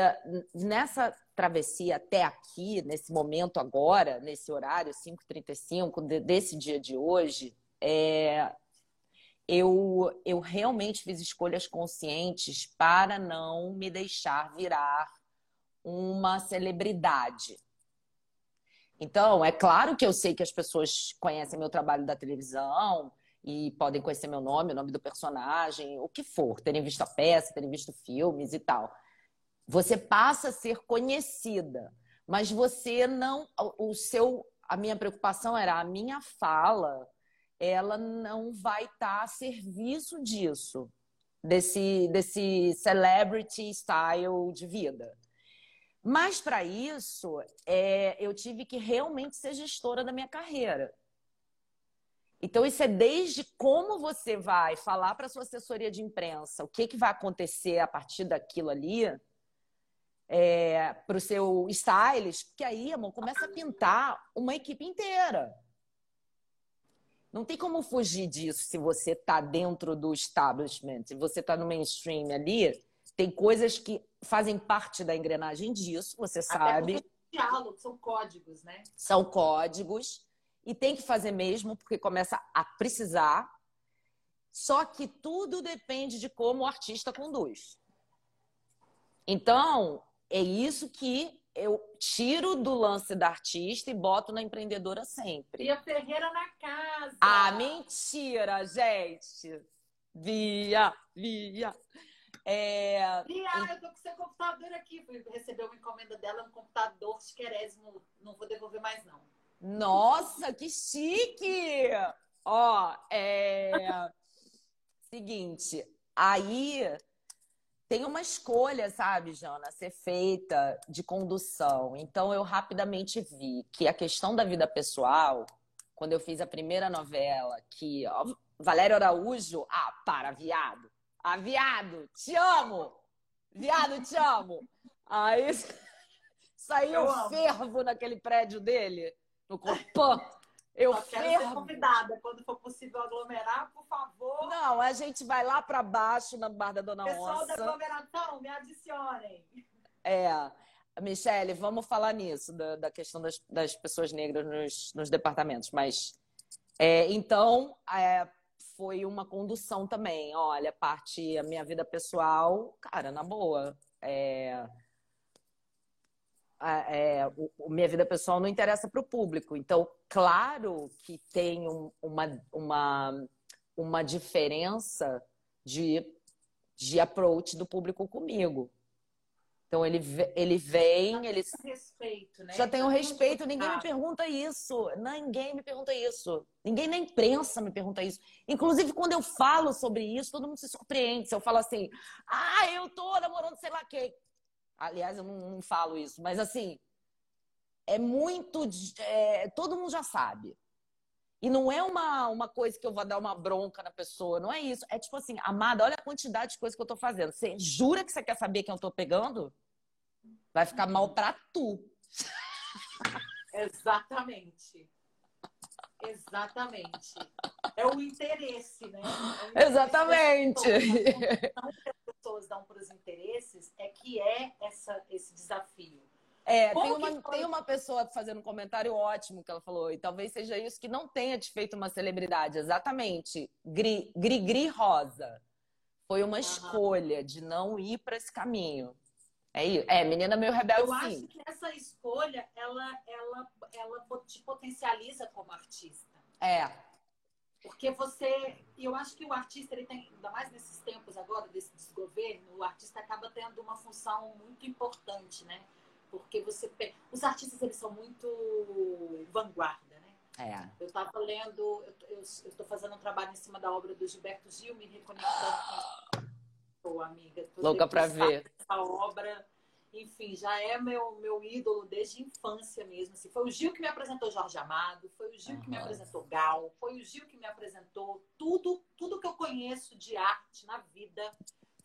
nessa travessia até aqui, nesse momento agora, nesse horário, 5h35, desse dia de hoje, é, eu, eu realmente fiz escolhas conscientes para não me deixar virar uma celebridade. Então, é claro que eu sei que as pessoas conhecem meu trabalho da televisão e podem conhecer meu nome, o nome do personagem, o que for, terem visto a peça, terem visto filmes e tal. Você passa a ser conhecida, mas você não. O seu. A minha preocupação era a minha fala ela não vai estar tá a serviço disso, desse, desse celebrity style de vida. Mas para isso, é, eu tive que realmente ser gestora da minha carreira. Então, isso é desde como você vai falar para sua assessoria de imprensa o que, que vai acontecer a partir daquilo ali, é, para o seu stylist, porque aí, amor, começa a pintar uma equipe inteira. Não tem como fugir disso se você está dentro do establishment, se você está no mainstream ali. Tem coisas que fazem parte da engrenagem disso, você Até sabe. Diálogo, são códigos, né? São códigos. E tem que fazer mesmo, porque começa a precisar. Só que tudo depende de como o artista conduz. Então, é isso que eu tiro do lance da artista e boto na empreendedora sempre. Bia Ferreira na casa. Ah, mentira, gente. Via, via. É... Bia, eu tô com seu computador aqui. Fui receber uma encomenda dela, um computador chiquerésimo. Não vou devolver mais, não. Nossa, que chique! Ó, é... Seguinte, aí tem uma escolha, sabe, Jana, a ser feita de condução. Então eu rapidamente vi que a questão da vida pessoal, quando eu fiz a primeira novela, que ó, Valério Araújo, ah, para, viado. Ah, viado, te amo. Viado, te amo. Aí [LAUGHS] saiu fervo naquele prédio dele, no Copan. Eu Só quero fervo. ser convidada. Quando for possível aglomerar, por favor. Não, a gente vai lá para baixo, na Bar da Dona Pessoal Onça. Pessoal da aglomeração, me adicionem. É. Michele, vamos falar nisso, da, da questão das, das, pessoas negras nos, nos departamentos. Mas, é, então, é, foi uma condução também. Olha, parte, a minha vida pessoal, cara, na boa. É, é, o, minha vida pessoal não interessa para o público. Então, claro que tem um, uma, uma, uma diferença de, de approach do público comigo. Então ele, ele vem, ele respeito, né? Já tem um respeito, ninguém me pergunta isso. Ninguém me pergunta isso. Ninguém na imprensa me pergunta isso. Inclusive, quando eu falo sobre isso, todo mundo se surpreende. Se eu falo assim, ah, eu tô namorando sei lá quem. Aliás, eu não, não falo isso, mas assim, é muito. É, todo mundo já sabe. E não é uma, uma coisa que eu vou dar uma bronca na pessoa, não é isso. É tipo assim, amada, olha a quantidade de coisas que eu tô fazendo. Você jura que você quer saber quem eu tô pegando? Vai ficar mal pra tu. Exatamente. Exatamente. É o interesse, né? É o Exatamente. Interesse pessoas dão para os interesses é que é essa, esse desafio. É, tem uma, tem uma pessoa fazendo um comentário ótimo que ela falou, e talvez seja isso que não tenha te feito uma celebridade. Exatamente. Gri, gri, gri rosa. Foi uma uhum. escolha de não ir para esse caminho. É isso. É, menina meio rebelde, Eu sim. acho que essa escolha, ela, ela, ela te potencializa como artista. É. Porque você, eu acho que o artista, ele tem, ainda mais nesses tempos agora, desse desgoverno, o artista acaba tendo uma função muito importante, né? Porque você. Os artistas, eles são muito vanguarda, né? É. Eu estava lendo, eu estou fazendo um trabalho em cima da obra do Gilberto Gil, me reconectando com a amiga. Louca para ver. Essa obra enfim, já é meu, meu ídolo desde a infância mesmo. Assim. Foi o Gil que me apresentou Jorge Amado, foi o Gil uhum. que me apresentou Gal, foi o Gil que me apresentou tudo, tudo que eu conheço de arte na vida.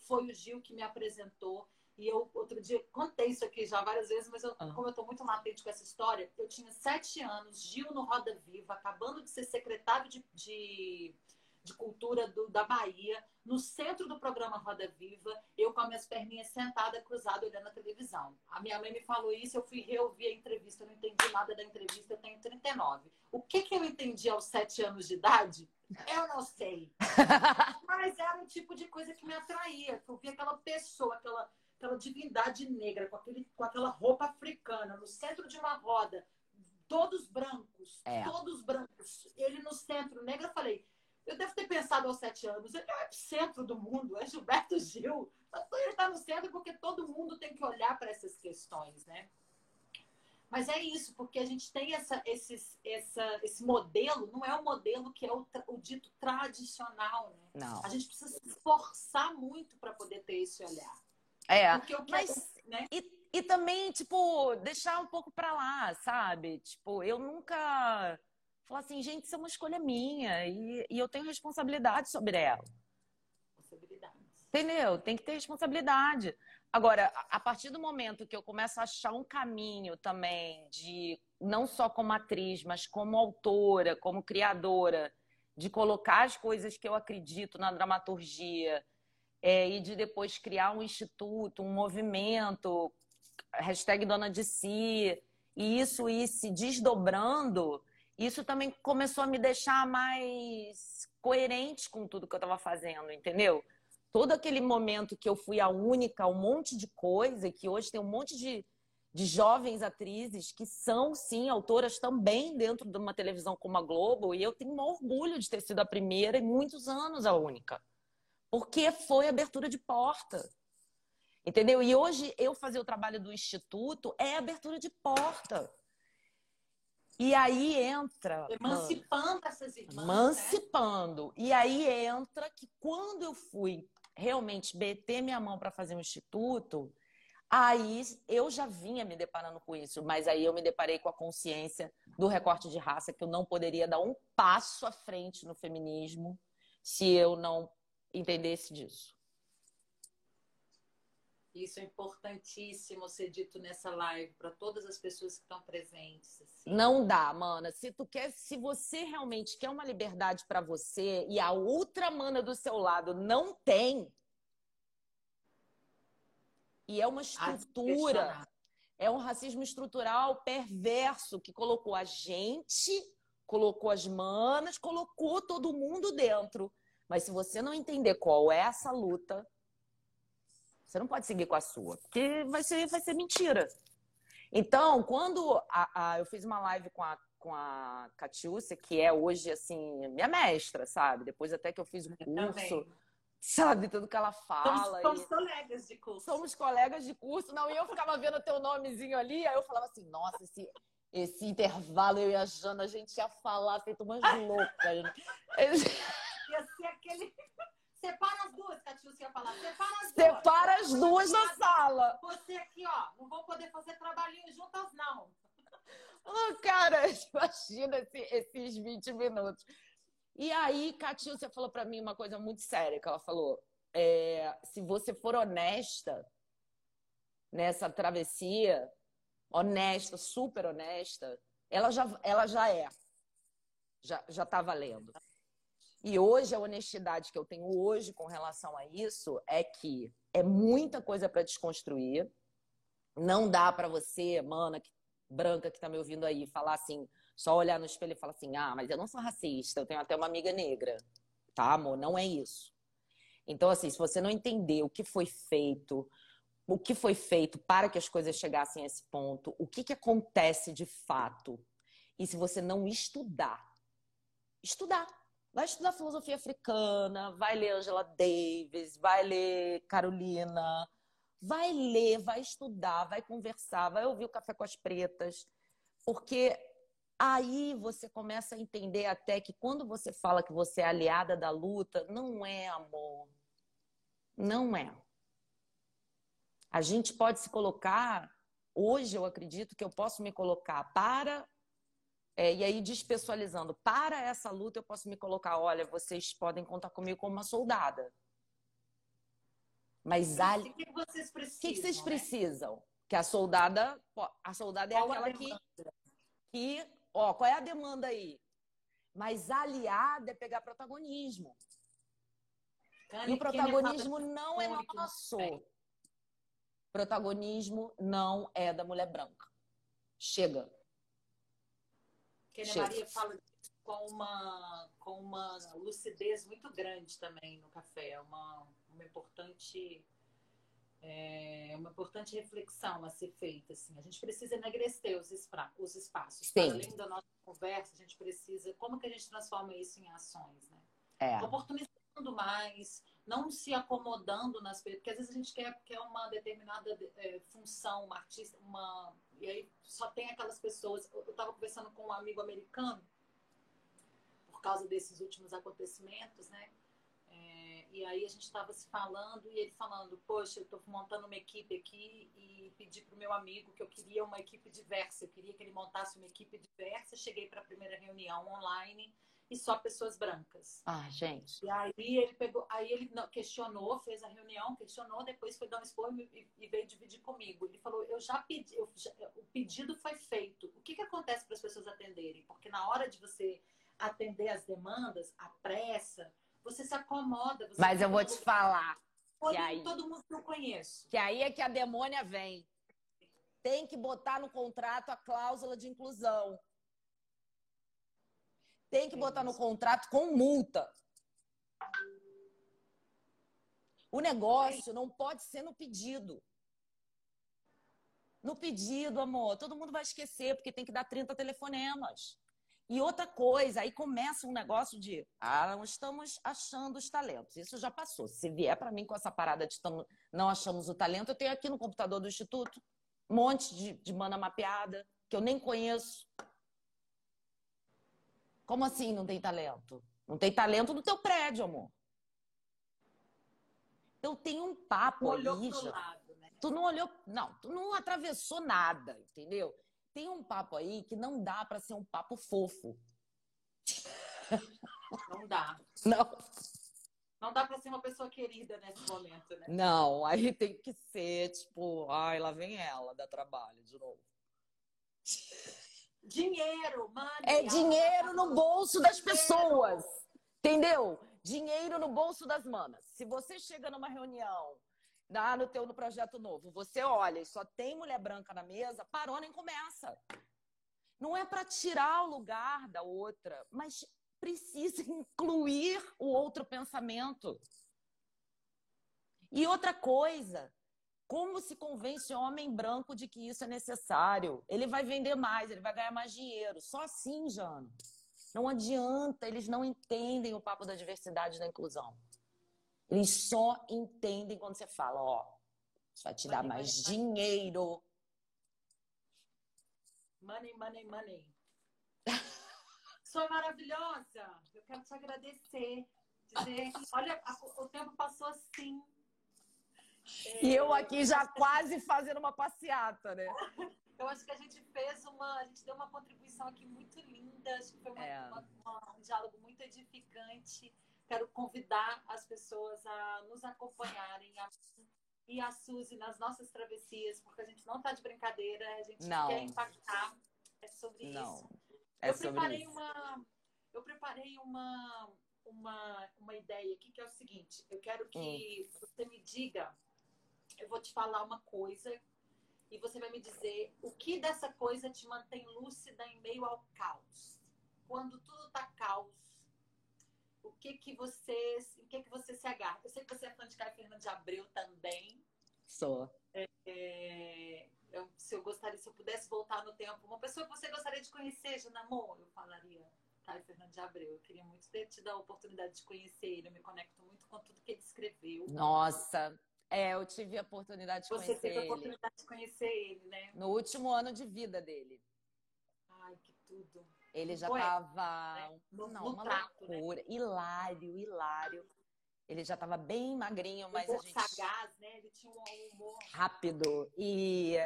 Foi o Gil que me apresentou. E eu, outro dia, contei isso aqui já várias vezes, mas eu, uhum. como eu estou muito latente com essa história, eu tinha sete anos, Gil no Roda Viva, acabando de ser secretário de, de de cultura do, da Bahia, no centro do programa Roda Viva, eu com as minhas perninhas sentada, cruzada, olhando a televisão. A minha mãe me falou isso, eu fui reouvir a entrevista, eu não entendi nada da entrevista, eu tenho 39. O que, que eu entendi aos sete anos de idade? Eu não sei. [LAUGHS] Mas era um tipo de coisa que me atraía, que eu via aquela pessoa, aquela, aquela divindade negra, com, aquele, com aquela roupa africana, no centro de uma roda, todos brancos, é. todos brancos. Ele no centro, negro, eu falei, eu devo ter pensado aos sete anos, ele é o centro do mundo, é Gilberto Gil. Ele está no centro porque todo mundo tem que olhar para essas questões, né? Mas é isso, porque a gente tem essa, esses, essa, esse modelo, não é o modelo que é o, o dito tradicional, né? Não. A gente precisa se esforçar muito para poder ter esse olhar. É, mas, né? e, e também, tipo, deixar um pouco pra lá, sabe? Tipo, eu nunca. Falar assim, gente, isso é uma escolha minha e, e eu tenho responsabilidade sobre ela. Responsabilidade. Entendeu? Tem que ter responsabilidade. Agora, a partir do momento que eu começo a achar um caminho também de não só como atriz, mas como autora, como criadora, de colocar as coisas que eu acredito na dramaturgia é, e de depois criar um instituto, um movimento, hashtag dona de si, e isso ir se desdobrando, isso também começou a me deixar mais coerente com tudo que eu estava fazendo, entendeu? todo aquele momento que eu fui a única, um monte de coisa, que hoje tem um monte de, de jovens atrizes que são, sim, autoras também dentro de uma televisão como a Globo, e eu tenho um orgulho de ter sido a primeira e muitos anos a única. Porque foi abertura de porta. Entendeu? E hoje eu fazer o trabalho do instituto é abertura de porta. E aí entra. Emancipando essas irmãs. Né? Emancipando. Né? E aí entra que quando eu fui realmente meter minha mão para fazer um instituto, aí eu já vinha me deparando com isso, mas aí eu me deparei com a consciência do recorte de raça que eu não poderia dar um passo à frente no feminismo se eu não entendesse disso. Isso é importantíssimo ser dito nessa live para todas as pessoas que estão presentes. Assim. Não dá, mana. Se tu quer, se você realmente quer uma liberdade para você e a outra mana do seu lado não tem, e é uma estrutura, é um racismo estrutural perverso que colocou a gente, colocou as manas, colocou todo mundo dentro. Mas se você não entender qual é essa luta, você não pode seguir com a sua, porque vai ser, vai ser mentira. Então, quando a, a, eu fiz uma live com a, com a Catiúcia, que é hoje, assim, minha mestra, sabe? Depois até que eu fiz o curso, sabe? Tudo que ela fala. Somos, somos e... colegas de curso. Somos colegas de curso. Não, e eu ficava vendo teu nomezinho ali, aí eu falava assim, nossa, esse, esse intervalo, eu e a Jana, a gente ia falar feito umas loucas. [LAUGHS] ia ser aquele... [LAUGHS] Separa as duas, Catiúcia ia falar. Separa as duas. Separa as duas na sala. Você aqui, ó, não vou poder fazer trabalhinho juntas, não. [LAUGHS] Oh, cara, [LAUGHS] imagina esse, esses 20 minutos. E aí, Catiúcia falou para mim uma coisa muito séria, que ela falou, é, se você for honesta nessa travessia, honesta, super honesta, ela já, ela já é. Já, já tá valendo. E hoje, a honestidade que eu tenho hoje com relação a isso é que é muita coisa para desconstruir. Não dá para você, mana, que, branca que está me ouvindo aí, falar assim, só olhar no espelho e falar assim: ah, mas eu não sou racista, eu tenho até uma amiga negra. Tá, amor? Não é isso. Então, assim, se você não entender o que foi feito, o que foi feito para que as coisas chegassem a esse ponto, o que, que acontece de fato, e se você não estudar, estudar Vai estudar filosofia africana, vai ler Angela Davis, vai ler Carolina, vai ler, vai estudar, vai conversar, vai ouvir o Café com as Pretas, porque aí você começa a entender até que quando você fala que você é aliada da luta, não é amor. Não é. A gente pode se colocar, hoje eu acredito que eu posso me colocar para é, e aí, despessoalizando, para essa luta eu posso me colocar, olha, vocês podem contar comigo como uma soldada. Mas a... O que vocês precisam? O que, vocês né? precisam? Que a soldada, a soldada é qual aquela que, que, ó, qual é a demanda aí? Mas aliada é pegar protagonismo. e o protagonismo não é nosso. Protagonismo não é da mulher branca. Chega. Kênia Maria fala com uma, com uma lucidez muito grande também no café. É uma, uma importante é uma importante reflexão a ser feita. Assim. A gente precisa enegrecer os, os espaços. Sim. Além da nossa conversa, a gente precisa. Como que a gente transforma isso em ações? Né? É. Oportunizando mais, não se acomodando nas porque às vezes a gente quer, quer uma determinada é, função, uma artista, uma e aí só tem aquelas pessoas. Estava conversando com um amigo americano por causa desses últimos acontecimentos, né? É, E aí a gente estava se falando e ele falando, poxa, eu estou montando uma equipe aqui e pedi para o meu amigo que eu queria uma equipe diversa, eu queria que ele montasse uma equipe diversa. Cheguei para a primeira reunião online e só pessoas brancas. Ah, gente. E aí ele pegou, aí ele questionou, fez a reunião, questionou, depois foi dar um expor e, e, veio dividir comigo. Ele falou: eu já pedi, eu já, o pedido foi feito. O que, que acontece para as pessoas atenderem? Porque na hora de você atender as demandas, a pressa, você se acomoda. Você Mas eu vou te falar. Todo, aí, todo mundo que eu conheço. Que aí é que a demônia vem. Tem que botar no contrato a cláusula de inclusão. Tem que botar no contrato com multa. O negócio não pode ser no pedido. No pedido, amor, todo mundo vai esquecer, porque tem que dar 30 telefonemas. E outra coisa, aí começa um negócio de, ah, não estamos achando os talentos. Isso já passou. Se vier para mim com essa parada de tamo, não achamos o talento, eu tenho aqui no computador do Instituto um monte de, de mana mapeada, que eu nem conheço. Como assim não tem talento? Não tem talento no teu prédio, amor. Então tem um papo não. Olhou pro lado, né? Tu não olhou, não, tu não atravessou nada, entendeu? Tem um papo aí que não dá para ser um papo fofo. Não dá. [LAUGHS] Não. Não dá para ser uma pessoa querida nesse momento, né? Não, aí tem que ser tipo, ai, lá vem ela, dá trabalho de novo. Dinheiro, money. É dinheiro no bolso das pessoas. Entendeu? Dinheiro no bolso das manas. Se você chega numa reunião, lá no teu no projeto novo, você olha e só tem mulher branca na mesa, parou nem começa. Não é para tirar o lugar da outra, mas precisa [LAUGHS] incluir o outro pensamento. E outra coisa, como se convence homem branco de que isso é necessário? Ele vai vender mais, ele vai ganhar mais dinheiro. Só assim, Jano. Não adianta, eles não entendem o papo da diversidade e da inclusão. Eles só entendem quando você fala, ó, isso vai te money, dar mais money, dinheiro. Money, money, money. [LAUGHS] Sou maravilhosa. Eu quero te agradecer. Dizer, olha, o tempo passou assim e eu aqui já quase fazendo uma passeata, né? Eu acho que a gente fez uma. A gente deu uma contribuição aqui muito linda. Acho que foi uma, é. uma, uma, um diálogo muito edificante. Quero convidar as pessoas a nos acompanharem a, e a Suzy nas nossas travessias, porque a gente não está de brincadeira, a gente não. quer impactar. É sobre não. isso. É eu sobre preparei isso. uma. Eu preparei uma, uma, uma ideia aqui que é o seguinte: eu quero que hum. você me diga eu vou te falar uma coisa e você vai me dizer o que dessa coisa te mantém lúcida em meio ao caos. Quando tudo tá caos, o que que você, o que que você se agarra? Eu sei que você é fã de Caio Fernando de Abreu também. Sou. É, é, eu, se eu gostaria, se eu pudesse voltar no tempo, uma pessoa que você gostaria de conhecer, Janamon, eu falaria Caio Fernando de Abreu. Eu queria muito ter tido a oportunidade de conhecer ele. Eu me conecto muito com tudo que ele escreveu. Nossa, é, eu tive a oportunidade de Você conhecer ele. Você teve a oportunidade de conhecer ele, né? No último ano de vida dele. Ai, que tudo. Ele já estava né? não, no uma trato, né? loucura, né? hilário, hilário. Ele já estava bem magrinho, mas a gente sagaz, né? Ele tinha um humor rápido e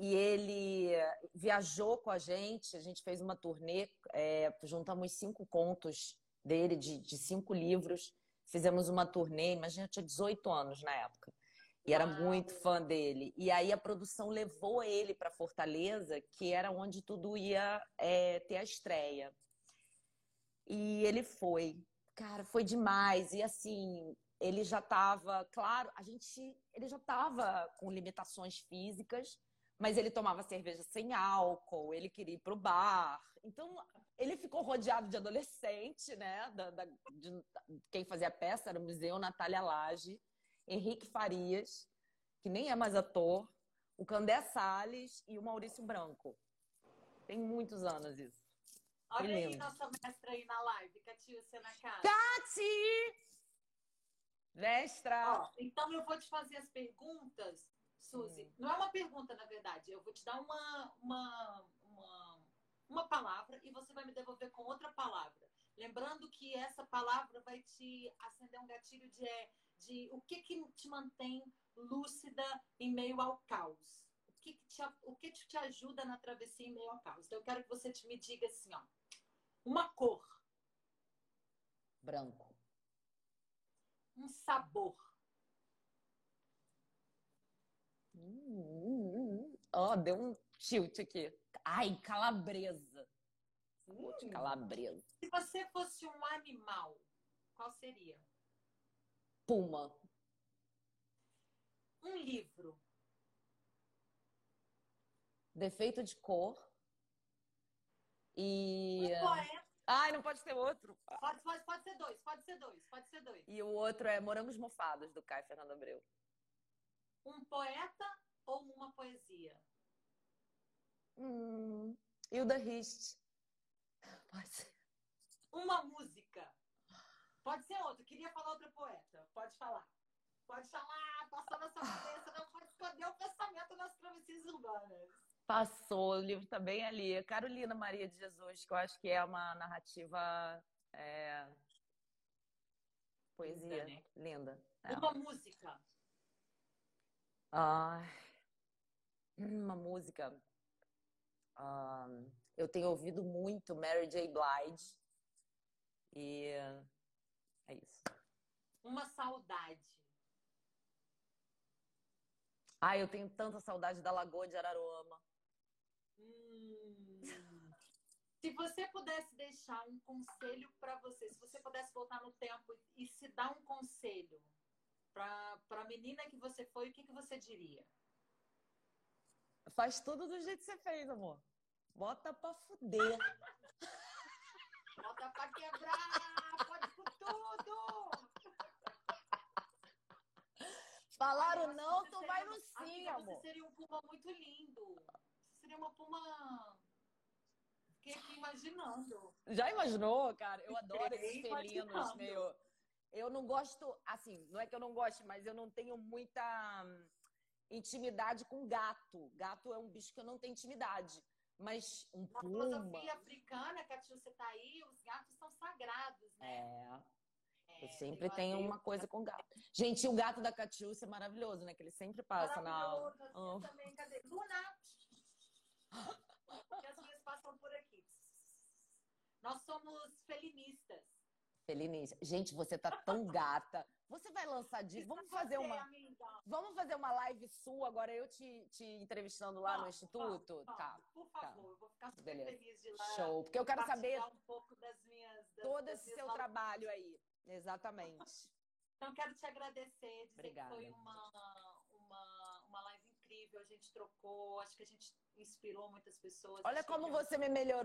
e ele viajou com a gente. A gente fez uma turnê, é, juntamos cinco contos dele de, de cinco livros fizemos uma turnê, imagina, eu tinha 18 anos na época. E era muito fã dele. E aí a produção levou ele para Fortaleza, que era onde tudo ia é, ter a estreia. E ele foi. Cara, foi demais. E assim, ele já estava, claro, a gente, ele já estava com limitações físicas, mas ele tomava cerveja sem álcool, ele queria ir pro bar. Então, ele ficou rodeado de adolescente, né? Da, da, de, quem fazia peça era o Museu Natália Lage, Henrique Farias, que nem é mais ator, o Candé Salles e o Maurício Branco. Tem muitos anos isso. Olha aí nossa mestra aí na live, Catiúcia na casa. Cati! Mestra! Ó, então eu vou te fazer as perguntas Suzy, hum. não é uma pergunta, na verdade. Eu vou te dar uma, uma, uma, palavra e você vai me devolver com outra palavra. Lembrando que essa palavra vai te acender um gatilho de, é, de o que, que te mantém lúcida em meio ao caos. O que, que, te, o que te ajuda na travessia em meio ao caos. Então, eu quero que você te me diga assim, ó. Uma cor. Branco. Um sabor. Hum, Ó, deu um tilt aqui. Ai, calabresa. Hum. de calabresa. Se você fosse um animal, qual seria? Puma. Um livro. Defeito de cor. E. Um poeta. Ai, não pode ter outro. Pode, pode, pode ser dois, pode ser dois, pode ser dois. E o outro é Morangos Mofados, do Caio Fernando Abreu. Um poeta ou uma poesia? Hum, Hilda Hist. Pode ser. Uma música. Pode ser outra. Queria falar outra poeta. Pode falar. Pode falar. Passou na sua cabeça. Não pode esconder o pensamento nas travessias urbanas. Passou. O livro está bem ali. Carolina Maria de Jesus, que eu acho que é uma narrativa... É... Poesia. Linda. Né? Linda. É. Uma música. Ah, uma música. Ah, eu tenho ouvido muito Mary J. Blige. E é isso. Uma saudade. Ah, eu tenho tanta saudade da Lagoa de Araruama. Hum. [LAUGHS] Se você pudesse deixar um conselho para você, se você pudesse voltar no tempo e se dar um conselho para a menina que você foi, o que, que você diria? Faz tudo do jeito que você fez, amor. Bota pra fuder. Bota pra quebrar! Pode com tudo! Falaram não, tu vai no sim, amor. Você seria um puma muito lindo. Você seria uma puma... Fiquei aqui imaginando. Já imaginou, cara? Eu adoro esses felinos meio... Eu não gosto, assim, não é que eu não goste, mas eu não tenho muita intimidade com gato. Gato é um bicho que eu não tenho intimidade. Mas um Na puma... Na filosofia africana, que a você tá aí, os gatos são sagrados, né? É. é eu sempre tenho uma coisa com gato. Gente, o gato da Catiúcia é maravilhoso, né? Que ele sempre passa na aula. Oh. também, cadê? Luna! [LAUGHS] Porque as minhas passam por aqui. Nós somos felinistas. Felinista. Gente, você tá tão gata. Você vai lançar de. Vamos fazer uma. Vamos fazer uma live sua agora, eu te, te entrevistando lá no Instituto? tá. Por favor, tá. eu vou ficar super feliz de lá. Show. Porque eu quero saber. um pouco das minhas. Todo esse seu trabalho aí. Exatamente. Então, quero te agradecer, dizer Obrigada. que foi uma, uma, uma live incrível. A gente trocou, acho que a gente inspirou muitas pessoas. Olha como você me melhorou.